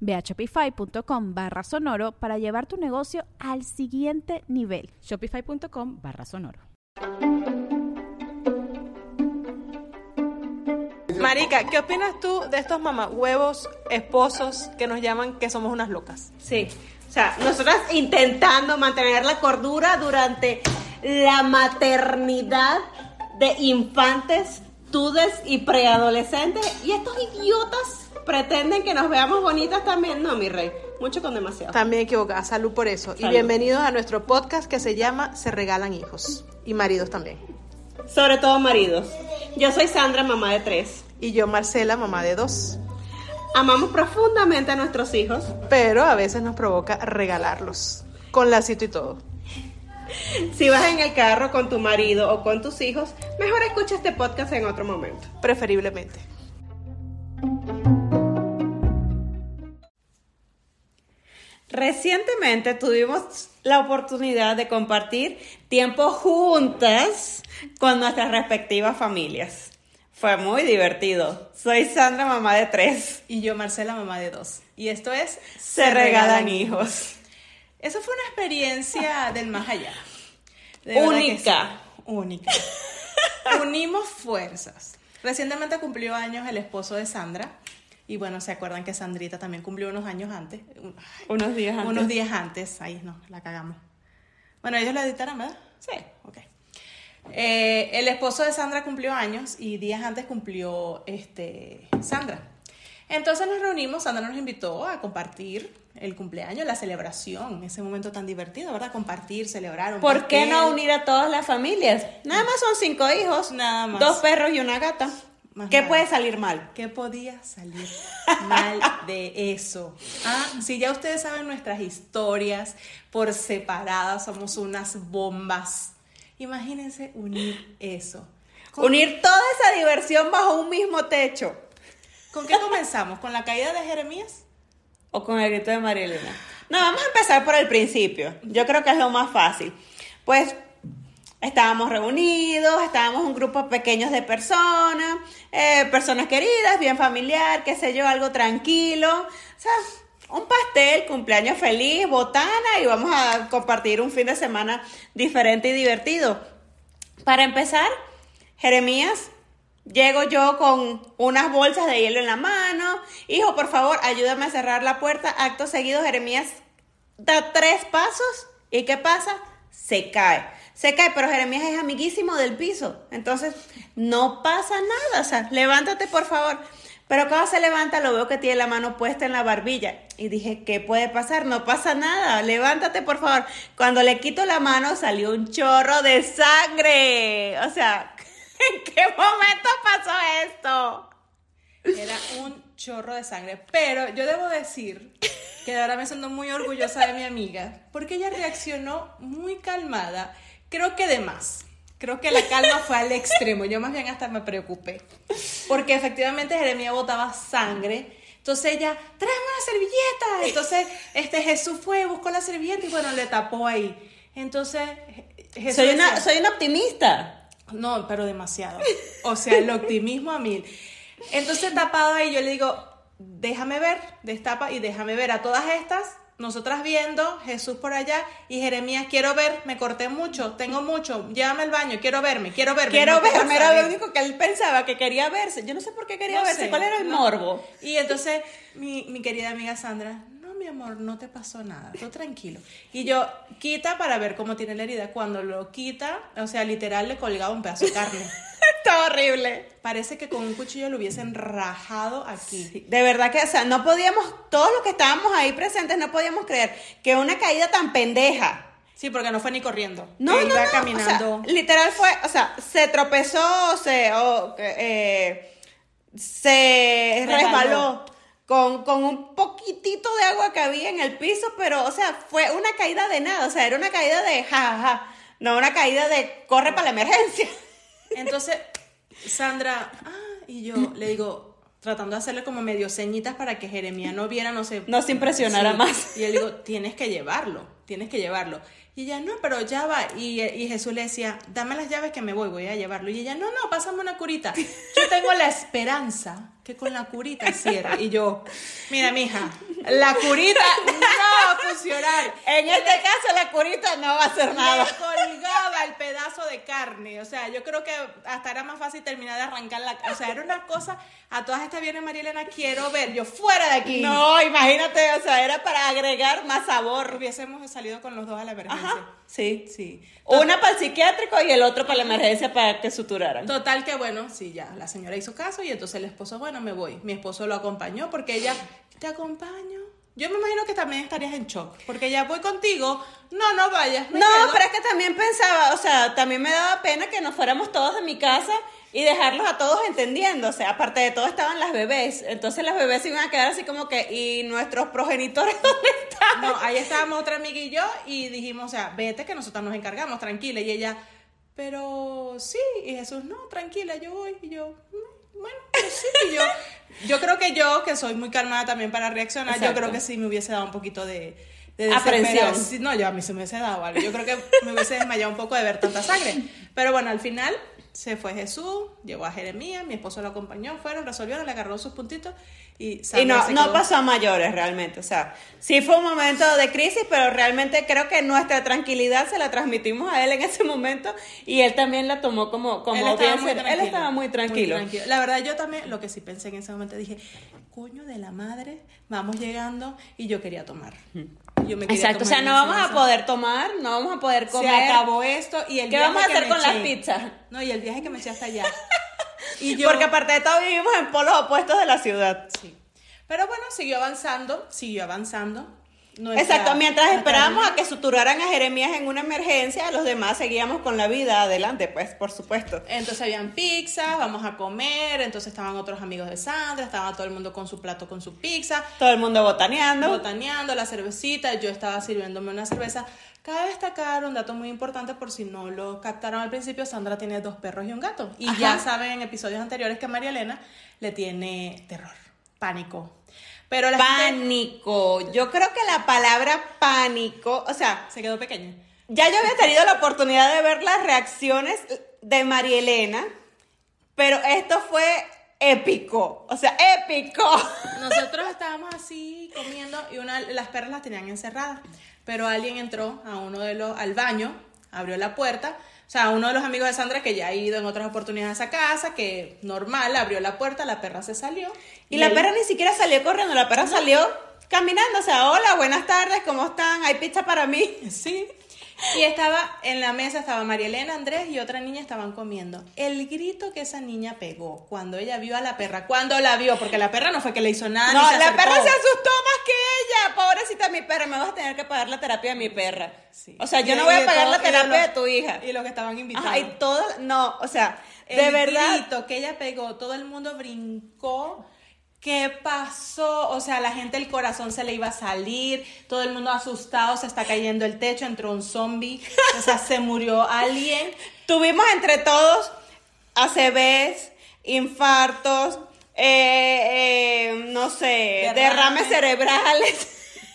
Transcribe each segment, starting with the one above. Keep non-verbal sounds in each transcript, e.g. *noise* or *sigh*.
Ve a shopify.com barra sonoro para llevar tu negocio al siguiente nivel. Shopify.com barra sonoro. Marica, ¿qué opinas tú de estos mamahuevos esposos que nos llaman que somos unas locas? Sí. O sea, nosotras intentando mantener la cordura durante la maternidad de infantes, tudes y preadolescentes. Y estos idiotas pretenden que nos veamos bonitas también. No, mi rey, mucho con demasiado. También equivocada, salud por eso. Y bienvenidos a nuestro podcast que se llama Se Regalan Hijos. Y maridos también. Sobre todo maridos. Yo soy Sandra, mamá de tres. Y yo, Marcela, mamá de dos. Amamos profundamente a nuestros hijos. Pero a veces nos provoca regalarlos. Con lacito y todo. Si vas en el carro con tu marido o con tus hijos, mejor escucha este podcast en otro momento. Preferiblemente. Recientemente tuvimos la oportunidad de compartir tiempo juntas con nuestras respectivas familias. Fue muy divertido. Soy Sandra, mamá de tres. Y yo, Marcela, mamá de dos. Y esto es Se, regalan, hijos. Eso fue una experiencia *laughs* del más allá. Única. Única. *laughs* Unimos fuerzas. Recientemente cumplió años el esposo de Sandra. Y bueno, se acuerdan que Sandrita también cumplió unos años antes. Unos días antes. Unos días antes. Ahí no, la cagamos. Bueno, ellos la editaron, ¿verdad? Sí. Ok. Eh, el esposo de Sandra cumplió años y días antes cumplió este, Sandra. Entonces nos reunimos, Sandra nos invitó a compartir el cumpleaños, la celebración, ese momento tan divertido, ¿verdad? Compartir, celebrar. Un ¿Por qué no unir a todas las familias? Nada más son cinco hijos, Nada más. dos perros y una gata. Más ¿Qué puede salir mal? ¿Qué podía salir mal de eso? Ah, si ya ustedes saben nuestras historias por separadas, somos unas bombas. Imagínense unir eso. ¿Con, Unir toda esa diversión bajo un mismo techo. ¿Con qué comenzamos? ¿Con la caída de Jeremías? O con el grito de María Elena. No, vamos a empezar por el principio. Yo creo que es lo más fácil. Pues estábamos reunidos, estábamos un grupo pequeños de personas, eh, personas queridas, bien familiar, qué sé yo, algo tranquilo. O sea, un pastel, cumpleaños feliz, botana y vamos a compartir un fin de semana diferente y divertido. Para empezar, Jeremías, llego yo con unas bolsas de hielo en la mano. Hijo, por favor, ayúdame a cerrar la puerta. Acto seguido, Jeremías da tres pasos. ¿Y qué pasa? Se cae. Se cae, pero Jeremías es amiguísimo del piso. Entonces, no pasa nada. O sea, levántate, por favor. Pero cuando se levanta, lo veo que tiene la mano puesta en la barbilla. Y dije, ¿qué puede pasar? No pasa nada. Levántate, por favor. Cuando le quito la mano, salió un chorro de sangre. O sea, *laughs* ¿en qué momento pasó esto? Era un chorro de sangre. Pero yo debo decir que ahora me siento muy orgullosa de mi amiga, porque ella reaccionó muy calmada, creo que de más. Creo que la calma fue al extremo. Yo más bien hasta me preocupé. Porque efectivamente Jeremías botaba sangre. Entonces ella, tráeme una servilleta. Entonces este Jesús fue, buscó la servilleta y bueno, le tapó ahí. Entonces Jesús Soy una, decía- soy una optimista. no, pero demasiado. O sea, el optimismo a mil. Entonces, tapado ahí, yo le digo, déjame ver, destapa y déjame ver a todas estas, nosotras viendo, Jesús por allá y Jeremías, quiero ver, me corté mucho, tengo mucho, llévame al baño, quiero verme, quiero verme. Quiero no verme, era salir". lo único que él pensaba, que quería verse. Yo no sé por qué quería No verse, sé, ¿cuál era el no. morbo? Y entonces mi, mi querida amiga Sandra, mi amor, no te pasó nada, tú tranquilo. Y yo, quita para ver cómo tiene la herida. Cuando lo quita, o sea, literal le colgaba un pedazo de carne. *laughs* Está horrible. Parece que con un cuchillo lo hubiesen rajado aquí. De verdad que, o sea, no podíamos, todos los que estábamos ahí presentes, no podíamos creer que una caída tan pendeja. Sí, porque no fue ni corriendo. No, iba no, caminando. o sea, literal fue, o sea, se tropezó, se, o, eh, se Resbaló. resbaló con, con un poquitito de agua que había en el piso, pero, o sea, fue una caída de nada, o sea, era una caída de jajaja, no una caída de corre para la emergencia. Entonces, Sandra, ah, y yo le digo, tratando de hacerle como medio ceñitas para que Jeremía no viera, no sé. No se impresionara más. Y yo le digo, tienes que llevarlo, tienes que llevarlo. Y ella, no, pero ya va. Y, y Jesús le decía, dame las llaves que me voy, voy a llevarlo. Y ella, no, no, pásame una curita. Yo tengo la esperanza que con la curita cierre. Y yo, mira, mija, la curita no va a funcionar. En este caso, la curita no va a hacer nada. Le colgaba el pedazo de carne. O sea, yo creo que hasta era más fácil terminar de arrancar la. O sea, era una cosa. A todas estas viernes, María Elena, quiero ver. Yo fuera de aquí. No, imagínate, o sea, era para agregar más sabor. Hubiésemos salido con los dos a la emergencia. Ajá, sí. Sí. Una para el psiquiátrico y el otro para la emergencia para que suturaran. Total que bueno, sí, ya, la señora hizo caso y entonces el esposo, bueno, me voy. Mi esposo lo acompañó porque ella, te acompaño. Yo me imagino que también estarías en shock, porque ya voy contigo, no, no vayas. me No, quedo. pero es que también pensaba, o sea, también me daba pena que nos fuéramos todos de mi casa y dejarlos a todos entendiendo. O sea, aparte de todo estaban las bebés. Entonces las bebés se iban a quedar así como que, ¿y nuestros progenitores *laughs* dónde están? No, ahí estábamos otra amiga y yo y dijimos, o sea, vete que nosotros nos encargamos, tranquila. Y ella, pero sí, y Jesús, no, tranquila, yo voy. Y yo, "Mm, bueno, pues sí. Y yo, yo creo que yo, que soy muy calmada también para reaccionar, yo creo que sí me hubiese dado un poquito de... de Aprensión. No, yo a mí se me hubiese dado algo. Yo creo que me hubiese desmayado un poco de ver tanta sangre. Pero bueno, al final se fue Jesús, llegó a Jeremías, mi esposo lo acompañó, fueron, resolvieron, le agarró sus puntitos y Y no, se no pasó a mayores realmente, o sea, sí fue un momento de crisis, pero realmente creo que nuestra tranquilidad se la transmitimos a él en ese momento y él también la tomó como, como él estaba, bien muy ser- él tranquilo, estaba muy tranquilo. La verdad, yo también, lo que sí pensé en ese momento, dije, coño de la madre, vamos llegando y yo quería tomar. Yo me quería Exacto, o sea, no vamos a poder tomar, no vamos a poder comer. Se acabó esto y el ¿Qué viaje vamos a que hacer me con las pizzas? No, y el viaje que me eché hasta allá. *laughs* y yo, Porque aparte de todo vivimos en polos opuestos de la ciudad. Sí. Pero bueno, siguió avanzando, siguió avanzando. Nuestra- Exacto, mientras esperábamos a que suturaran a Jeremías en una emergencia, los demás seguíamos con la vida adelante, pues, por supuesto. Entonces habían pizzas, vamos a comer, entonces estaban otros amigos de Sandra, estaba todo el mundo con su plato, con su pizza, Todo el mundo botaneando. botaneando la cervecita, yo estaba sirviéndome una cerveza. Cabe destacar un dato muy importante por si no lo captaron al principio, Sandra tiene dos perros y un gato. Y Ajá. ya saben en episodios anteriores que María Elena le tiene terror, pánico. Pero la gente Pánico. Yo creo que la palabra pánico, o sea, se quedó pequeña. ya yo había tenido la oportunidad de ver las reacciones de María Elena, pero esto fue épico, o sea, épico. Nosotros estábamos así comiendo y una, las perras las tenían encerradas, pero alguien entró a uno de los al baño, abrió la puerta, o sea, uno de los amigos de Sandra que ya ha ido en otras oportunidades a esa casa, que normal, abrió la puerta, la perra se salió Y la él- perra ni siquiera salió corriendo, la perra salió caminando, o sea, hola, buenas tardes, ¿cómo están? ¿Hay pizza para mí? Sí. Y estaba en la mesa, estaba María Elena, Andrés y otra niña estaban comiendo. El grito que esa niña pegó cuando ella vio a la perra, cuando la vio, porque la perra no fue que le hizo nada. No, ni se la perra se asustó más que ella. Pobrecita mi perra, me vas a tener que pagar la terapia de mi perra. Sí. O sea, yo Y- no voy a pagar todo- la de terapia de, tu hija. Y los que estaban invitados. Ajá, y todo, no, o sea, el de verdad. grito que ella pegó, todo el mundo brincó. ¿Qué pasó? O sea, la gente el corazón se le iba a salir, todo el mundo asustado, se está cayendo el techo, entró un zombie, o sea, se murió alguien. Tuvimos entre todos ACVs, infartos, eh, eh, no sé, Derrames. derrames cerebrales.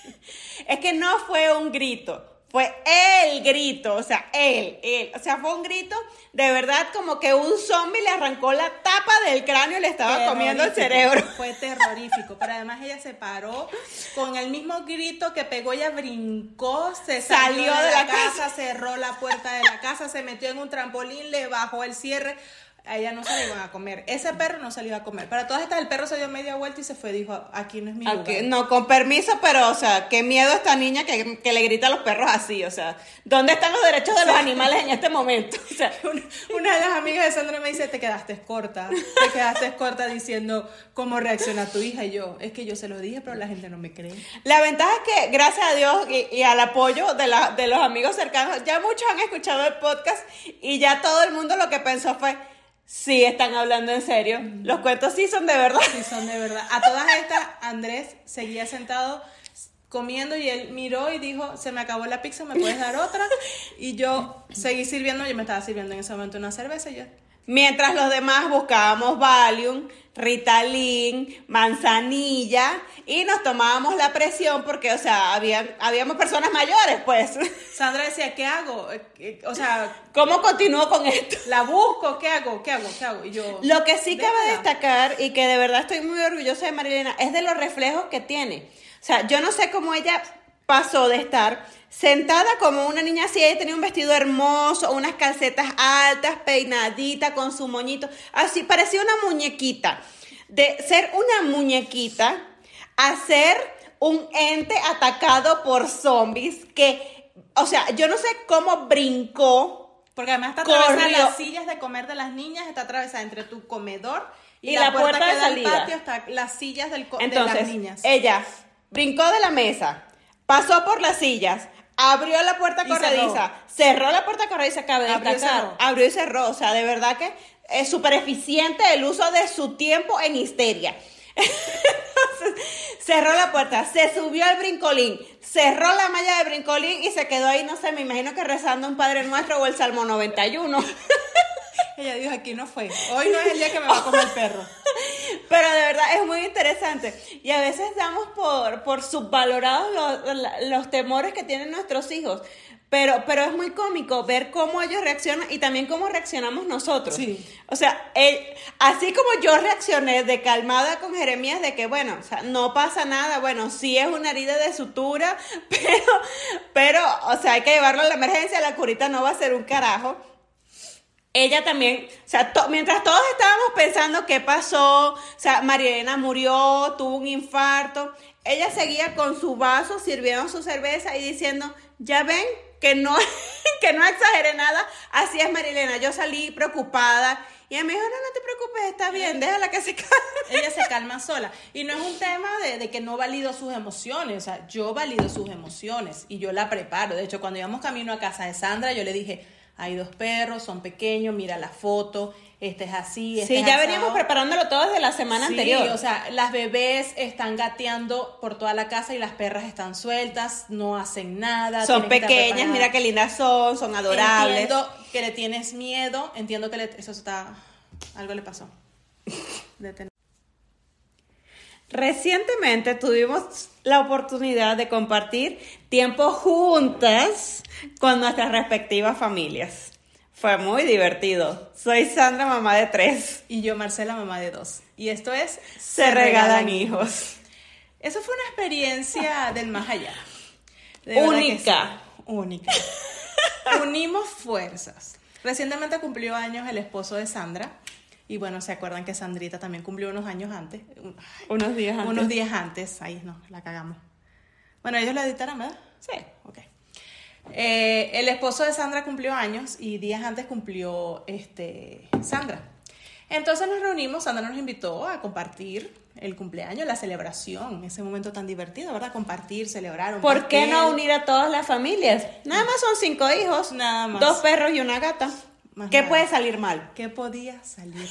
*laughs* es que no fue un grito, fue el grito, o sea, él, él, o sea, fue un grito de verdad como que un zombie le arrancó la tapa del cráneo y le estaba comiendo el cerebro. *laughs* Fue terrorífico, pero además ella se paró con el mismo grito que pegó, ella brincó, se salió, Salió de, de la, la casa, cerró la puerta de la casa, se metió en un trampolín, le bajó el cierre. A ella no se le iban a comer. Ese perro no se le iba a comer. Para todas estas, el perro se dio media vuelta y se fue. Dijo, aquí no es mi lugar. Aquí- no, con permiso, pero, o sea, qué miedo esta niña que, que le grita a los perros así, o sea, ¿dónde están los derechos de los animales en este momento? O sea, *laughs* Una, una de las amigas de Sandra me dice, te quedaste corta, te quedaste corta diciendo cómo reacciona tu hija. Y yo, es que yo se lo dije, pero la gente no me cree. la ventaja es que, gracias a Dios y, y al apoyo de, la, de los amigos cercanos, ya muchos han escuchado el podcast y ya todo el mundo lo que pensó fue, sí, están hablando en serio, los cuentos sí son de verdad. Sí, son de verdad. A todas estas, Andrés seguía sentado comiendo y él miró y dijo, se me acabó la pizza, ¿me puedes dar otra? Y yo seguí sirviendo, yo me estaba sirviendo en ese momento una cerveza y yo, Mientras los demás buscábamos Valium, Ritalin, manzanilla y nos tomábamos la presión porque, o sea, había, habíamos personas mayores, pues. *laughs* Sandra decía, ¿qué hago? Eh, eh, O sea, ¿Cómo continúo con esto? la busco, ¿qué hago? ¿Qué hago? ¿Qué hago? Y yo, Lo que sí cabe destacar y que de verdad estoy muy orgullosa de Marilena es de los reflejos que tiene. O sea, yo no sé cómo ella pasó de estar sentada como una niña así, ella tenía un vestido hermoso, unas calcetas altas, peinadita, con su moñito, así, parecía una muñequita. De ser una muñequita a ser un ente atacado por zombies que, o sea, yo no sé cómo brincó Porque además está atravesada las sillas de comer de las niñas, está atravesada entre tu comedor y, Y la, la puerta, puerta de que da al salida. patio, está las sillas del co- de Entonces, las niñas. ella brincó de la mesa, pasó por las sillas, abrió la puerta Y corrediza, cerró. la puerta corrediza, cabe Abrió y destacar, cerró. abrió y cerró. O sea, de verdad que es súper eficiente el uso de su tiempo en histeria. *laughs* Entonces, cerró la puerta, se subió al brincolín, cerró la malla de brincolín y se quedó ahí, no sé, me imagino que rezando un Padre Nuestro o el Salmo 91. *laughs* Ella dijo, aquí no fue. Hoy no es el día que me va a comer el perro. *laughs* Pero de verdad es muy interesante. Y a veces damos por, por subvalorados los, los temores que tienen nuestros hijos. Pero, pero es muy cómico ver cómo ellos reaccionan y también cómo reaccionamos nosotros. Sí. O sea, él- así como yo reaccioné de calmada con Jeremías de que, bueno, o sea, no pasa nada, bueno, sí es una herida de sutura, *laughs* pero, pero, o sea, hay que llevarlo a la emergencia, la curita no va a ser un carajo ella también, o sea, to- mientras todos estábamos pensando qué pasó, o sea, Marielena murió, tuvo un infarto, ella seguía con su vaso sirviendo su cerveza y diciendo, ya ven que no, *laughs* que no exageré nada, así es Marielena, yo salí preocupada y ella me dijo, no, no te preocupes, está bien, déjala que se *laughs* calme. Ella se calma sola. Y no es un tema de, de que no valido sus emociones. O sea, yo valido sus emociones y yo la preparo. De hecho, cuando íbamos camino a casa de Sandra, yo le dije, hay dos perros, son pequeños, mira la foto, este es así, este Sí, es ya asado". veníamos preparándolo todo desde la semana Sí, anterior. o sea, las bebés están gateando por toda la casa y las perras están sueltas, no hacen nada. son pequeñas, mira qué lindas son, son adorables. Entiendo que le tienes miedo, entiendo que le- eso está, algo le pasó. *laughs* De tener- Recientemente tuvimos la oportunidad de compartir tiempo juntas con nuestras respectivas familias. Fue muy divertido. Soy Sandra, mamá de tres. Y yo, Marcela, mamá de dos. Y esto es Se regalan hijos. Eso fue una experiencia *laughs* del más allá. De Única. sí. Única. *laughs* Unimos fuerzas. Recientemente cumplió años el esposo de Sandra. Y bueno, se acuerdan que Sandrita también cumplió unos años antes. Un- Unos días antes. Unos días antes. Ahí no, la cagamos. Bueno, ellos la editaron, ¿verdad? Sí. Ok. Eh, el esposo de Sandra cumplió años y días antes cumplió este, Sandra. Entonces nos reunimos, Sandra nos invitó a compartir el cumpleaños, la celebración, ese momento tan divertido, ¿verdad? Compartir, celebrar un ¿Por qué no unir a todas las familias? Nada más son cinco hijos. Nada más. Dos perros y una gata. Más ¿Qué nada. puede salir mal? ¿Qué podía salir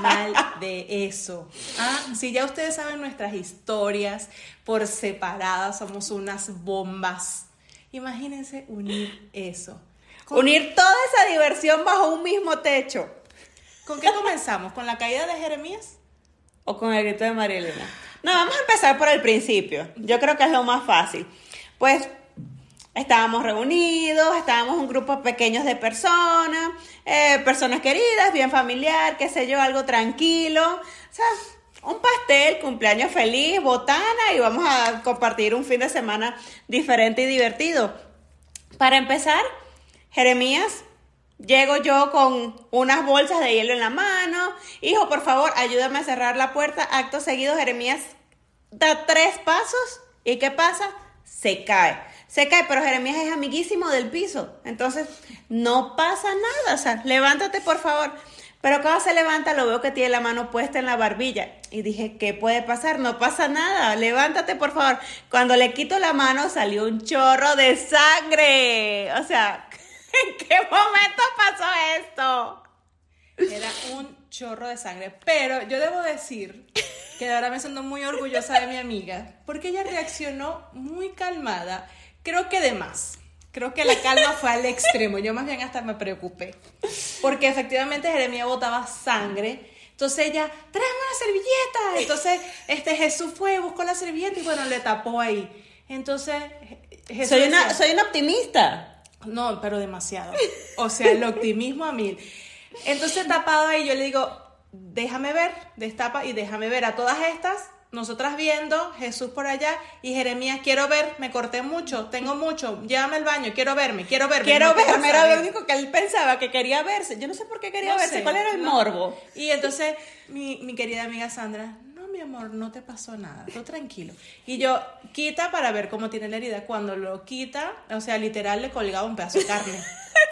mal de eso? Ah, si ya ustedes saben nuestras historias por separadas, somos unas bombas. Imagínense unir eso. ¿Con, Unir toda esa diversión bajo un mismo techo. ¿Con qué *laughs* comenzamos? ¿Con la caída de Jeremías? O con el grito de María Elena. No, vamos a empezar por el principio. Yo creo que es lo más fácil. Pues estábamos reunidos, estábamos un grupo pequeño de personas, eh, personas queridas, bien familiar, qué sé yo, algo tranquilo. O sea, un pastel, cumpleaños feliz, botana y vamos a compartir un fin de semana diferente y divertido. Para empezar, Jeremías Llego yo con unas bolsas de hielo en la mano. Hijo, por favor, ayúdame a cerrar la puerta. Acto seguido, Jeremías da tres pasos. ¿Y qué pasa? Se cae. Se cae, pero Jeremías es amiguísimo del piso. Entonces, no pasa nada. O levántate, por favor. Pero cuando se levanta, lo veo que tiene la mano puesta en la barbilla. Y dije, ¿qué puede pasar? No pasa nada. Levántate, por favor. Cuando le quito la mano, salió un chorro de sangre. O sea, *laughs* ¿en qué momento pasó esto? Era un chorro de sangre. Pero yo debo decir que ahora me siento muy orgullosa de mi amiga, porque ella reaccionó muy calmada, creo que de más. Creo que la calma fue al extremo. Yo más bien hasta me preocupé. Porque efectivamente Jeremia botaba sangre. Entonces ella, tráeme una servilleta. Entonces este Jesús fue, buscó la servilleta y bueno, le tapó ahí. Entonces Jesús Soy una, decía- soy una optimista. no, pero demasiado. O sea, el optimismo a mil. Entonces, tapado ahí, yo le digo, déjame ver, destapa y déjame ver a todas estas, nosotras viendo, Jesús por allá y Jeremías, quiero ver, me corté mucho, tengo mucho, llévame al baño, quiero verme, quiero verme. Quiero no verme, era lo ver". único que él pensaba, que quería verse. Yo no sé por qué quería No verse. sé, ¿Cuál era el no. morbo? Y entonces mi, mi querida amiga Sandra, no, mi amor, no te pasó nada, tú tranquilo. Y yo, quita para ver cómo tiene la herida. Cuando lo quita, o sea, literal le colgaba un pedazo de carne.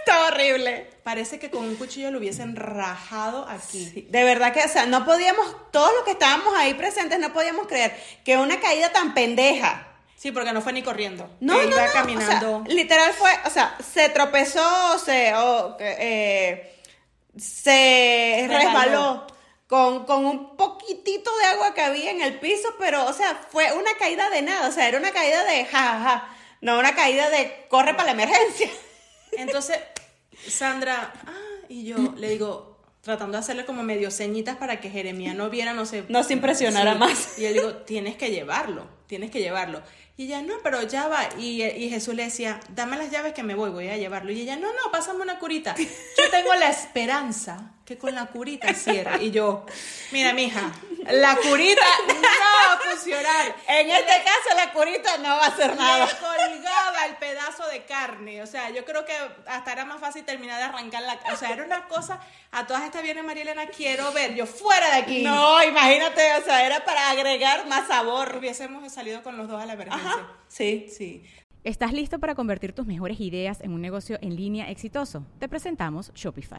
Está horrible. Parece que con un cuchillo lo hubiesen rajado aquí. De verdad que, o sea, no podíamos, todos los que estábamos ahí presentes, no podíamos creer que una caída tan pendeja. Sí, porque no fue ni corriendo. No, no, iba no, caminando. o sea, literal fue, o sea, se tropezó, se, eh, se Resbaló. con, con un poquitito de agua que había en el piso, pero, o sea, fue una caída de nada, o sea, era una caída de jajaja, no una caída de corre para la emergencia. Entonces, Sandra, ah, y yo le digo, tratando de hacerle como medio ceñitas para que Jeremías no viera, no sé. No se impresionara más. Y yo le digo, tienes que llevarlo, tienes que llevarlo. Y ella, no, pero ya va. Y, y Jesús le decía, dame las llaves que me voy, voy a llevarlo. Y ella, no, no, pásame una curita. Yo tengo la esperanza que con la curita cierre. Y yo, mira, mija, *laughs* la curita no va a funcionar. En este caso, la curita no va a hacer nada. Le colgaba el pedazo de carne. O sea, yo creo que hasta era más fácil terminar de arrancar la. O sea, era una cosa. A todas estas viene María Elena, quiero ver. Yo fuera de aquí. No, imagínate, o sea, era para agregar más sabor. Hubiésemos salido con los dos a la emergencia. Ajá, sí. Sí. ¿Estás listo para convertir tus mejores ideas en un negocio en línea exitoso? Te presentamos Shopify.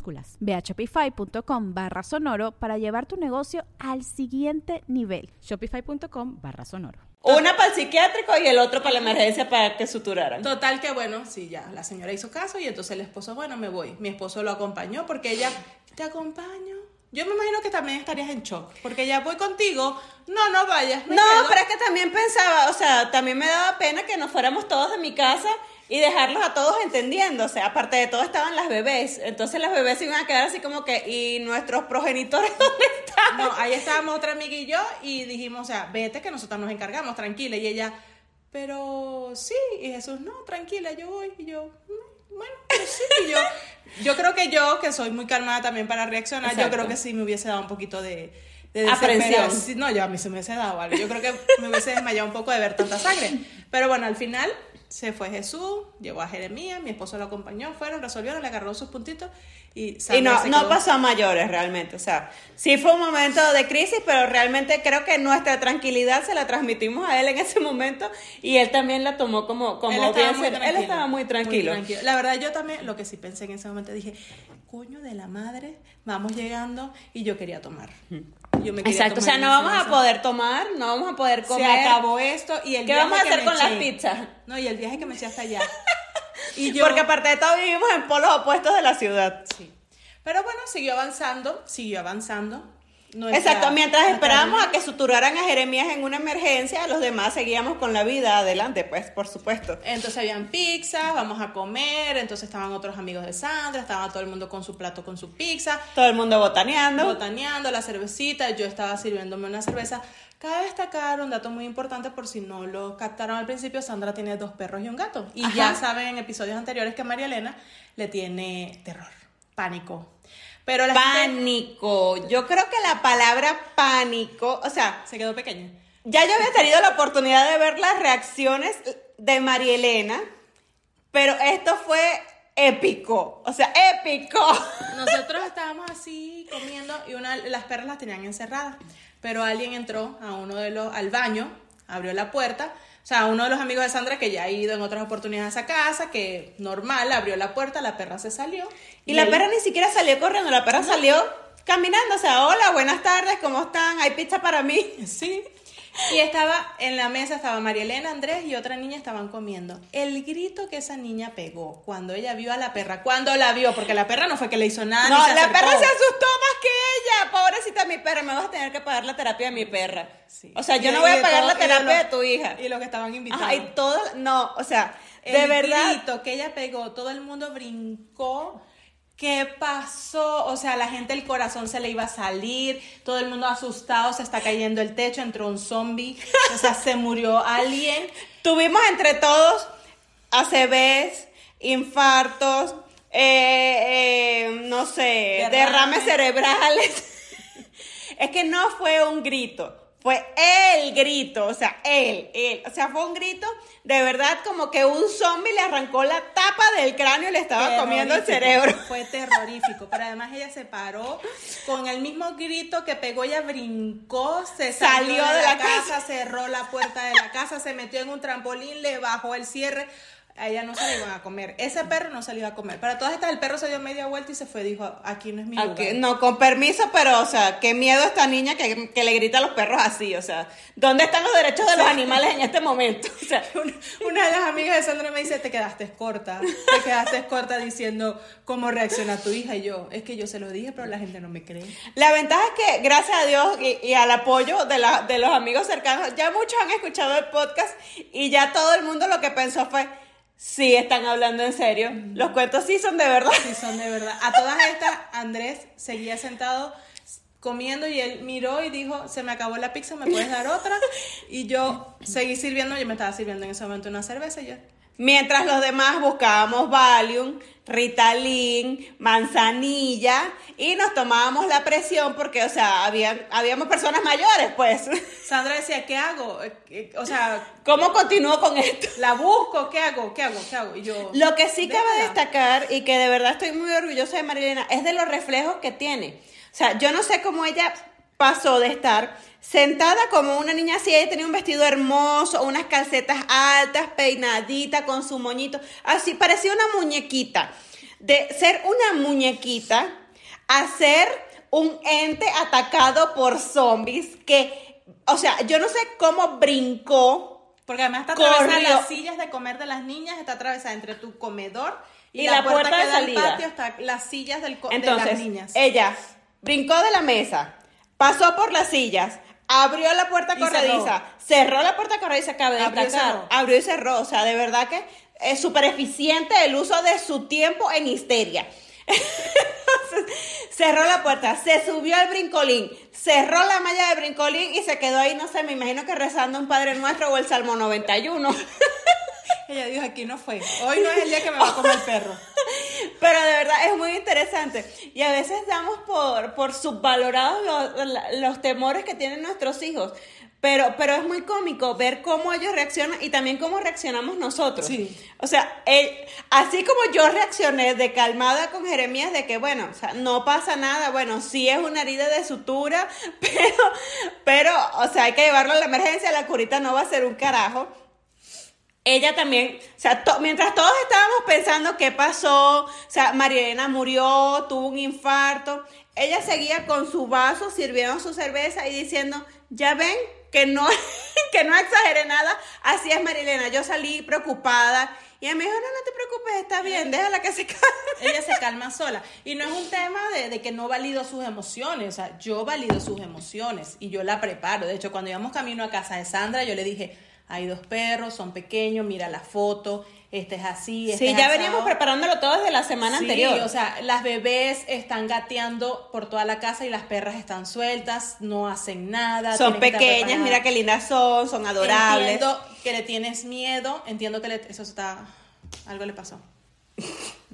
Ve a shopify.com barra sonoro para llevar tu negocio al siguiente nivel. Shopify.com barra sonoro. Una para el psiquiátrico y el otro para la emergencia para que suturaran. Total que bueno, sí, ya, la señora hizo caso y entonces el esposo, bueno, me voy. Mi esposo lo acompañó porque ella, te acompaño. Yo me imagino que también estarías en shock, porque ya voy contigo, no, no vayas. No, quedo. pero es que también pensaba, o sea, también me daba pena que nos fuéramos todos de mi casa y dejarlos a todos entendiendo. O sea, aparte de todo estaban las bebés. Entonces las bebés se iban a quedar así como que, ¿y nuestros progenitores *laughs* dónde están? No, ahí estábamos otra amiga y yo y dijimos, o sea, vete que nosotros nos encargamos, tranquila. Y ella, pero sí, y Jesús, no, tranquila, yo voy. Y yo, "Mm, bueno, pues sí. Y yo, *laughs* yo creo que yo, que soy muy calmada también para reaccionar, Exacto. yo creo que sí me hubiese dado un poquito de... de Aprensión. No, yo a mí se me hubiese dado algo. Yo creo que me hubiese desmayado un poco de ver tanta sangre. Pero bueno, al final se fue Jesús, llevó a Jeremías, mi esposo lo acompañó, fueron, resolvieron, le agarró sus puntitos y Y no, no pasó a mayores realmente. O sea, sí fue un momento de crisis, pero realmente creo que nuestra tranquilidad se la transmitimos a él en ese momento y él también la tomó como, como él estaba, muy tranquilo, él estaba muy tranquilo. La verdad, yo también, lo que sí pensé en ese momento, dije, coño de la madre, vamos llegando y yo quería tomar. Yo me Exacto, o sea, no vamos a poder tomar, no vamos a poder comer. Se acabó esto y el ¿Qué viaje vamos a que hacer me con las pizzas? No, y el viaje que me eché hasta allá. *laughs* Y yo- Porque aparte de todo vivimos en polos opuestos de la ciudad. Sí. Pero bueno, siguió avanzando, siguió avanzando. Nuestra- Exacto, mientras esperábamos a que suturaran a Jeremías en una emergencia, los demás seguíamos con la vida adelante, pues, por supuesto. Entonces habían pizzas, vamos a comer, entonces estaban otros amigos de Sandra, estaba todo el mundo con su plato, con su pizza, Todo el mundo botaneando. botaneando la cervecita, yo estaba sirviéndome una cerveza. Cabe destacar un dato muy importante por si no lo captaron al principio, Sandra tiene dos perros y un gato. Y Ajá. ya saben en episodios anteriores que María Elena le tiene terror, pánico. Pero la gente Pánico. Yo creo que la palabra pánico, o sea, se quedó pequeña. ya yo había tenido la oportunidad de ver las reacciones de María Elena, pero esto fue épico, o sea, épico. Nosotros estábamos así comiendo y una, las perras las tenían encerradas, pero alguien entró a uno de los al baño, abrió la puerta, o sea, uno de los amigos de Sandra que ya ha ido en otras oportunidades a esa casa, que normal, abrió la puerta, la perra se salió Y la él- perra ni siquiera salió corriendo, la perra salió caminando, o sea, hola, buenas tardes, ¿cómo están? ¿Hay pizza para mí? Sí. Y estaba en la mesa, estaba María Elena, Andrés y otra niña estaban comiendo. El grito que esa niña pegó cuando ella vio a la perra, cuando la vio, porque la perra no fue que le hizo nada. No, ni se la acercó. perra se asustó más que ella. Pobrecita mi perra, me vas a tener que pagar la terapia de mi perra. Sí. O sea, yo Y- no voy a pagar todo- la de terapia de, tu hija. Y los que estaban invitados. Ajá, y todo, no, o sea, El de verdad. grito que ella pegó, todo el mundo brincó. ¿Qué pasó? O sea, la gente el corazón se le iba a salir, todo el mundo asustado, se está cayendo el techo, entró un zombie, o sea, se murió alguien. Tuvimos entre todos ACVs, infartos, eh, eh, no sé, Derrame. derrames cerebrales. *laughs* es que no fue un grito, fue el grito, o sea, él, él. O sea, fue un grito de verdad como que un zombie le arrancó la tapa del cráneo y le estaba comiendo el cerebro. Fue terrorífico, pero además ella se paró con el mismo grito que pegó, ella brincó, se salió, de, la, casa, cerró la puerta de la casa, se metió en un trampolín, le bajó el cierre. A ella no se le iban a comer. Ese perro no se le iba a comer. Para todas estas, el perro se dio media vuelta y se fue. Dijo, aquí no es mi lugar. Aquí- no, con permiso, pero, o sea, qué miedo esta niña que, que le grita a los perros así, o sea, ¿dónde están los derechos de los animales en este momento? O sea, *laughs* Una, una de las amigas de Sandra me dice, te quedaste corta, te quedaste corta diciendo cómo reacciona tu hija. Y yo, es que yo se lo dije, pero la gente no me cree. La ventaja es que, gracias a Dios y, y al apoyo de, la- de los amigos cercanos, ya muchos han escuchado el podcast y ya todo el mundo lo que pensó fue, sí, están hablando en serio. Los cuentos sí son de verdad. Sí, son de verdad. A todas estas, Andrés seguía sentado comiendo y él miró y dijo, se me acabó la pizza, ¿me puedes dar otra? Y yo seguí sirviendo, yo me estaba sirviendo en ese momento una cerveza y yo, Mientras los demás buscábamos Valium, Ritalin, manzanilla y nos tomábamos la presión porque, o sea, habíamos personas mayores, pues. *laughs* Sandra decía, ¿qué hago? Eh, eh, O sea, ¿Cómo continúo con esto? la busco, ¿qué hago? ¿Qué hago? ¿Qué hago? Y yo, Lo que sí cabe "Déjala". destacar y que de verdad estoy muy orgullosa de Marilena es de los reflejos que tiene. O sea, yo no sé cómo ella pasó de estar sentada como una niña así, ella tenía un vestido hermoso, unas calcetas altas, peinadita, con su moñito, así, parecía una muñequita. De ser una muñequita a ser un ente atacado por zombies que, o sea, yo no sé cómo brincó Porque además está atravesada Corrió. las sillas de comer de las niñas, está atravesada entre tu comedor y, Y la, la puerta, puerta de que da al salida. patio, está las sillas del co- de Entonces, las niñas. ella brincó de la mesa, pasó por las sillas, abrió la puerta corrediza, cerró. la puerta corrediza, cabe Abrió y destacar, cerró. abrió y cerró, o sea, de verdad que es súper eficiente el uso de su tiempo en histeria. *laughs* Entonces, cerró la puerta, se subió al brincolín, cerró la malla de brincolín y se quedó ahí, no sé, me imagino que rezando un Padre Nuestro o el Salmo 91. *laughs* Ella dijo, aquí no fue. Hoy no es el día que me va a comer el perro. *laughs* Pero de verdad es muy interesante. Y a veces damos por, por subvalorados los, los temores que tienen nuestros hijos. Pero, pero es muy cómico ver cómo ellos reaccionan y también cómo reaccionamos nosotros. Sí. O sea, él- así como yo reaccioné de calmada con Jeremías de que, bueno, o sea, no pasa nada, bueno, sí es una herida de sutura, *laughs* pero, pero, o sea, hay que llevarlo a la emergencia, la curita no va a ser un carajo ella también, o sea, to- mientras todos estábamos pensando qué pasó, o sea, Marielena murió, tuvo un infarto, ella seguía con su vaso sirviendo su cerveza y diciendo, ya ven que no, *laughs* que no exageré nada, así es Marilena, yo salí preocupada Y ella me dijo, no, no te preocupes, está bien, déjala que se calme. ella se *laughs* calma sola. Y no es un tema de, de, que no valido sus emociones, o sea, yo valido sus emociones y yo la preparo. De hecho, cuando íbamos camino a casa de Sandra, yo le dije, hay dos perros, son pequeños, mira la foto, este es así. Este sí, es ya asado. veníamos preparándolo todo desde la semana Sí, anterior. o sea, las bebés están gateando por toda la casa y las perras están sueltas, no hacen nada. son pequeñas, mira qué lindas son, son adorables. Entiendo que le tienes miedo, entiendo que le- eso está, algo le pasó. *laughs*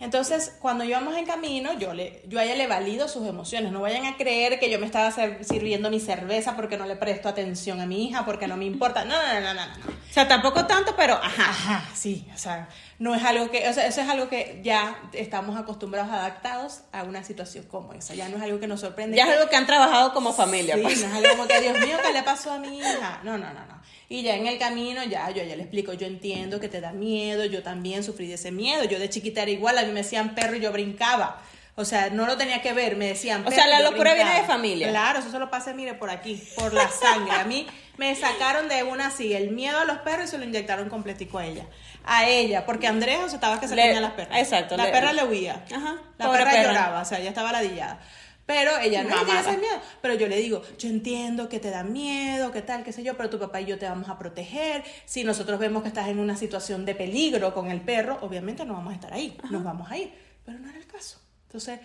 Entonces, cuando íbamos en camino, yo, le, yo a ella le valido sus emociones. No vayan a creer que yo me estaba sirviendo mi cerveza porque no le presto atención a mi hija, porque no me importa. No, no, no, no, no. O sea, tampoco tanto, pero ajá. Ajá, sí, o sea, no es algo que, o sea, eso es algo que ya estamos acostumbrados, adaptados a una situación como esa. Ya no es algo que nos sorprende. Ya es algo que han trabajado como familia. Sí, pues. no es algo como que, Dios mío, ¿qué le pasó a mi hija? No, no, no, no. Y ya en el camino, ya yo ya le explico, yo entiendo que te da miedo, yo también sufrí de ese miedo, yo de chiquita era igual, a mí me decían perro y yo brincaba. O sea, no lo tenía que ver, me decían O sea, la locura viene de familia. Claro, eso solo pasa, mire, por aquí, por la sangre. A mí me sacaron de una así, el miedo a los perros y se lo inyectaron completico a ella. A ella, porque Andrés o sea, estaba que se Le- a las perras. exacto, La le- perra le huía. Ajá, La perra, perra. lloraba, o sea, ella estaba ladillada. Pero ella no ella tiene Mamada. ese miedo. Pero yo le digo, yo entiendo que te da miedo, que tal, qué sé yo, pero tu papá y yo te vamos a proteger. Si nosotros vemos que estás en una situación de peligro con el perro, obviamente no vamos a estar ahí, nos vamos a ir. Pero no era el caso. Entonces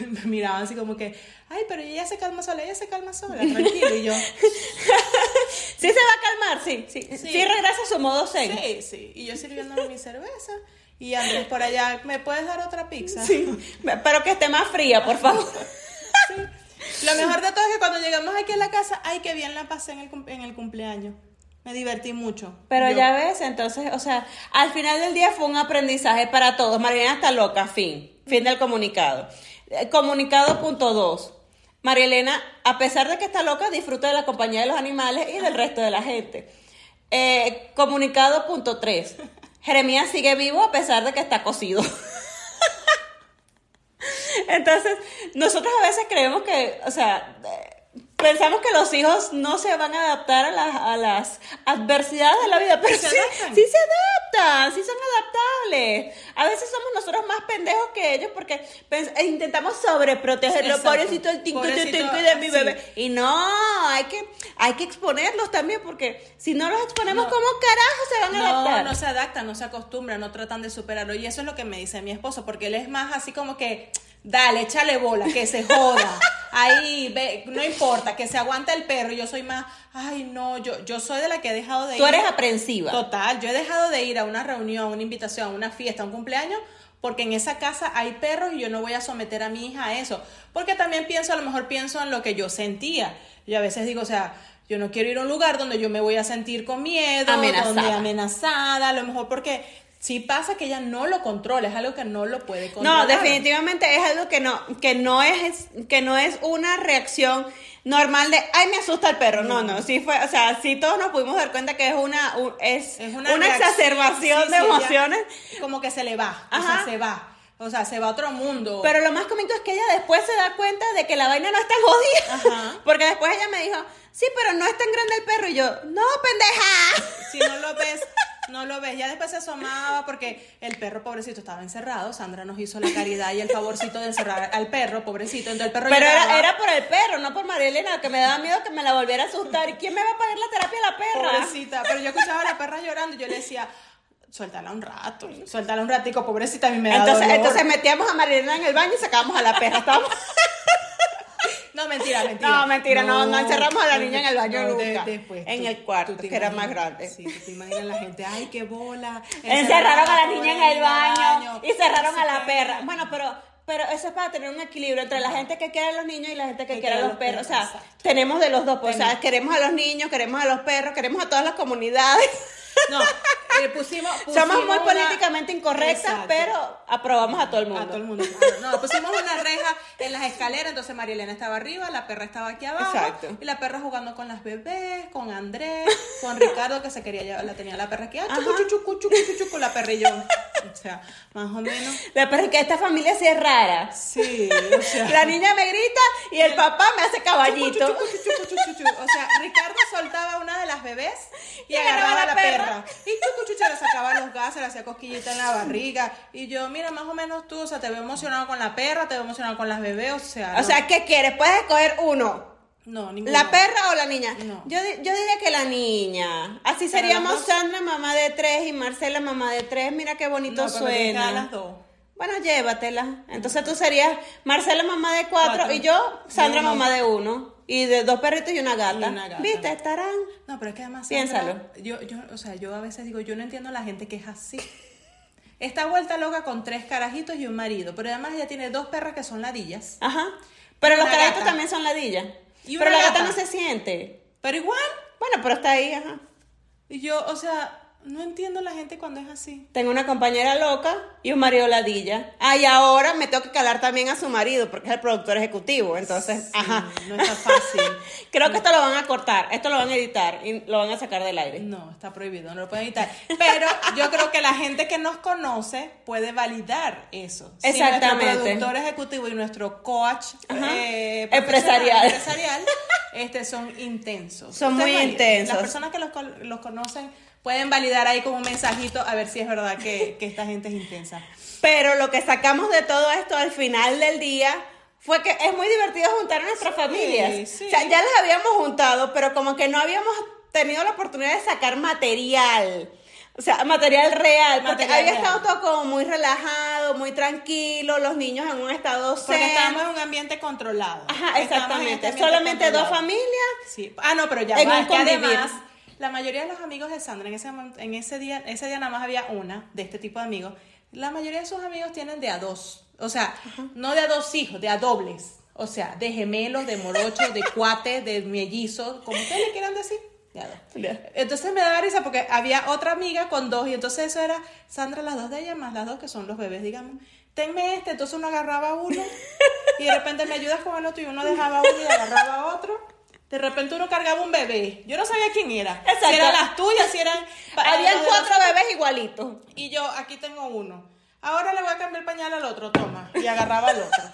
me *laughs* miraban así como que, ay, pero ella se calma sola, ella se calma sola, tranquilo. Y yo, *laughs* Sí se va a calmar, sí. Sí, sí. Sí. regresa a su modo zen. sí, sí. Y yo sirviéndome mi cerveza. Y Andrés por allá, ¿me puedes dar otra pizza? Sí. Pero que esté más fría, por favor. *laughs* Lo mejor de todo es que cuando llegamos aquí a la casa, ay, qué bien la pasé en el, cum- en el cumpleaños. Me divertí mucho. Pero Yo- ya ves, entonces, o sea, al final del día fue un aprendizaje para todos. Marielena está loca, fin. Fin del comunicado. Eh, Comunicado punto dos. María Elena, a pesar de que está loca, disfruta de la compañía de los animales y del resto de la gente. Eh, comunicado punto tres. Jeremías sigue vivo a pesar de que está cocido. *laughs* Entonces, nosotros a veces creemos que, o sea, pensamos que los hijos no se van a adaptar a las, a las adversidades de la vida, pero Se sí, sí se adaptan, sí son adaptables. A veces somos nosotros más pendejos que ellos porque e intentamos sobreprotegerlo, pobrecito el tinco de mi sí. bebé. Y no, hay que, hay que exponerlos también porque si no los exponemos, No. ¿cómo carajo se van a No, adaptar? no se adaptan, no se acostumbran, no tratan de superarlo. Y eso es lo que me dice mi esposo, porque él es más así como que, dale, échale bola, que se joda. Ahí, ve, no importa, que se aguanta el perro. Yo soy más, ay, no, yo, yo soy de la que he dejado de Tú ir. eres aprensiva. Total, yo he dejado de ir a una reunión, una invitación, a una fiesta, a un cumpleaños, porque en esa casa hay perros y yo no voy a someter a mi hija a eso. Porque también pienso, a lo mejor pienso en lo que yo sentía. Yo a veces digo, o sea, yo no quiero ir a un lugar donde yo me voy a sentir con miedo, Amenazada. donde amenazada, a lo mejor porque sí pasa que ella no lo controla, es algo que no lo puede controlar. No, definitivamente es algo que no, que no es, que no es una reacción normal de, ay, me asusta el perro. No, no, sí fue, o sea, sí todos nos pudimos dar cuenta que es una, un- es, Es una, exacerbación sí, de sí, emociones. Como que se le va, o sea, se va. O sea, se va a otro mundo. Pero lo más cómico es que ella después se da cuenta de que la vaina no está jodida. Ajá. *laughs* Porque después ella me dijo, sí, pero no es tan grande el perro. Y yo, no, pendeja. Si no lo ves, no lo ves. Ya después se asomaba porque el perro pobrecito estaba encerrado. Sandra nos hizo la caridad y el favorcito de encerrar al perro, pobrecito. Entonces el perro Pero era, era por el perro, no por María Elena, que me daba miedo que me la volviera a asustar. ¿Y quién me va a pagar la terapia a la perra? Pobrecita. Pero yo escuchaba a la perra llorando y yo le decía, suéltala un rato, suéltala un ratico, pobrecita, a mí me da Entonces, dolor. entonces metíamos a María Elena en el baño y sacábamos a la perra. Estábamos... *laughs* *laughs* No, mentira, mentira. No, mentira, no, no encerramos a la niña en el baño de- nunca. después, En tú- el cuarto, que era más grande. Sí, tú te imaginas la gente, ay, qué bola. *laughs* Encerraron a la niña en el baño y cerraron a la perra. Bueno, pero pero eso es para tener un equilibrio entre la gente que quiere a los niños y la gente que quiere a los perros. O sea, exacto. tenemos de los dos. Pues, o sea, queremos a los niños, queremos a los perros, queremos a todas las comunidades. No, pusimos, pusimos *laughs* Somos muy una- políticamente incorrectas, Exacto. pero aprobamos a todo el mundo. A todo el mundo. No, pusimos una reja en las escaleras, entonces María Elena estaba arriba, la perra estaba aquí abajo. Exacto. Y la perra jugando con las bebés, con Andrés, con Ricardo que se quería llevar, la tenía la perra aquí, ah, chucu, Ajá. chucu, chucu, chucu, chucu, la perra y yo. O sea, más o menos. La perra que esta familia sí es rara. Sí, o sea. La niña me grita y el papá me hace caballito. Chucu, chucu, chucu, chucu, chucu. O sea, Ricardo soltaba una de las bebés y, Y agarraba agarraba a la la perra. perra. Y chuchu le sacaba los gases, le hacía cosquillita en la barriga. Y yo, mira, más o menos tú, o sea, te veo emocionado con la perra, te veo emocionado con las bebés, o sea. O no. sea, ¿qué quieres? Puedes escoger uno. no, ninguno. ¿La perra o la niña? No. Yo, yo diría que la niña. Así Pero seríamos dos- Sandra, mamá de tres, y Marcela, mamá de tres. Mira qué bonito No, suena. las dos. Bueno, llévatela. Entonces tú serías Marcela, mamá de cuatro, Cuatro. y yo, Sandra, mamá de uno. Y de dos perritos y una gata. Y una gata. ¿Viste? Estarán. No, pero es que además. Piénsalo. Sandra, Yo, yo, o sea, yo a veces digo, yo no entiendo a la gente que es así. Está vuelta loca con tres carajitos y un marido, pero además ella tiene dos perras que son ladillas. Ajá. Pero los carajitos gata. también son ladillas. Y Pero la gata gata. no se siente. Pero igual. Bueno, pero está ahí, ajá. Y yo, o sea, no entiendo la gente cuando es así. Tengo una compañera loca y un marido ladilla. Ah, y ahora me tengo que calar también a su marido porque es el productor ejecutivo. Entonces, Sí, ajá. No está fácil. *laughs* Creo que esto lo van a cortar, esto lo van a editar y lo van a sacar del aire. No, está prohibido, no lo pueden evitar. Pero yo creo que la gente que nos conoce puede validar eso. Si Exactamente. nuestro productor ejecutivo y nuestro coach eh, Empresarial. empresarial, este, son intensos. Son muy intensos. Las personas que los, los conocen pueden validar ahí con un mensajito a ver si es verdad que, que esta gente es intensa. Pero lo que sacamos de todo esto al final del día fue que es muy divertido juntar a nuestras familias. sí. O sea, ya las habíamos juntado, pero como que no habíamos tenido la oportunidad de sacar material. O sea, material real, porque Material había real. estado todo como muy relajado, muy tranquilo, los niños en un estado Porque zen. estábamos en un ambiente controlado. Ajá, exactamente. este Solamente dos controlado. familias. Sí. Ah, no, pero ya En va, un convivir. además la mayoría de los amigos de Sandra en ese en ese día, ese día nada más había una de este tipo de amigos. La mayoría de sus amigos tienen de a dos, o sea, no de a dos hijos, de a dobles, o sea, de gemelos, de morochos, de cuates, de mellizos, como ustedes le quieran decir. de a dos. Entonces me daba risa porque había otra amiga con dos y entonces eso era Sandra, las dos de ella más las dos que son los bebés, digamos. Tenme este, entonces uno agarraba uno y de repente me ayudas con el otro y uno dejaba uno y agarraba otro. De repente uno cargaba un bebé. Yo no sabía quién era. Exacto. Si eran las tuyas, si eran... *laughs* Habían cuatro los- bebés igualitos. Y yo, aquí tengo uno. Ahora le voy a cambiar el pañal al otro, toma. Y agarraba al otro.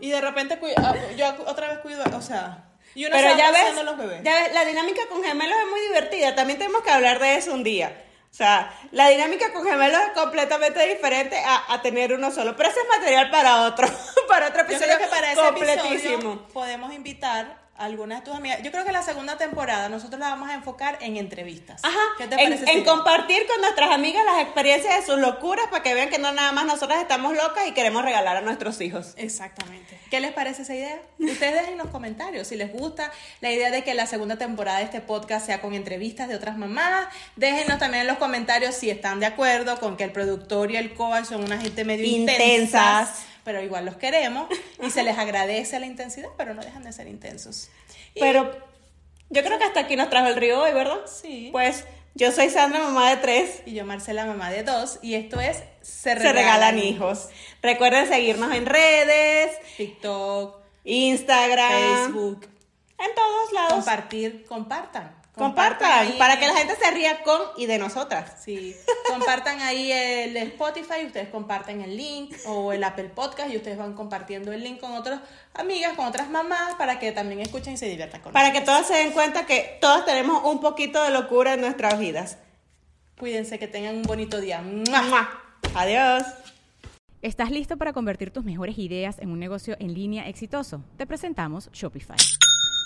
Y de repente ah, yo otra vez cuido, o sea... Y uno Pero ya ves, paseando los bebés. ya ves, la dinámica con gemelos es muy divertida. También tenemos que hablar de eso un día. O sea, la dinámica con gemelos es completamente diferente a, a tener uno solo. Pero ese es material para otro, *laughs* para otro Yo episodio creo que para ese completísimo. episodio podemos invitar algunas de tus amigas. Yo creo que la segunda temporada nosotros la vamos a enfocar en entrevistas. Ajá, ¿Qué te en, parece? en esa idea? compartir con nuestras amigas las experiencias de sus locuras para que vean que no nada más nosotras estamos locas y queremos regalar a nuestros hijos. Exactamente. ¿Qué les parece esa idea? Ustedes dejen en los comentarios si les gusta la idea de que la segunda temporada de este podcast sea con entrevistas de otras mamás. Déjenos también en los comentarios si están de acuerdo con que el productor y el coach son una gente medio Intensas. intensas, pero igual los queremos y se les agradece la intensidad, pero no dejan de ser intensos. Y- Pero yo creo que hasta aquí nos trajo el río hoy, ¿verdad? Sí. Pues yo soy Sandra, mamá de tres. y yo Marcela, mamá de dos, y esto es Se, Se regalan hijos. Recuerden seguirnos en redes, TikTok, Instagram, Facebook, en todos lados. compartir, compartan. Compartan, para que la gente se ría con y de nosotras. Sí, compartan ahí el Spotify, y ustedes comparten el link o el Apple Podcast y ustedes van compartiendo el link con otras amigas, con otras mamás para que también escuchen y se diviertan con Para que todas se den cuenta que todas tenemos un poquito de locura en nuestras vidas. Cuídense, que tengan un bonito día. ¡Mua! Adiós. ¿Estás listo para convertir tus mejores ideas en un negocio en línea exitoso? Te presentamos Shopify.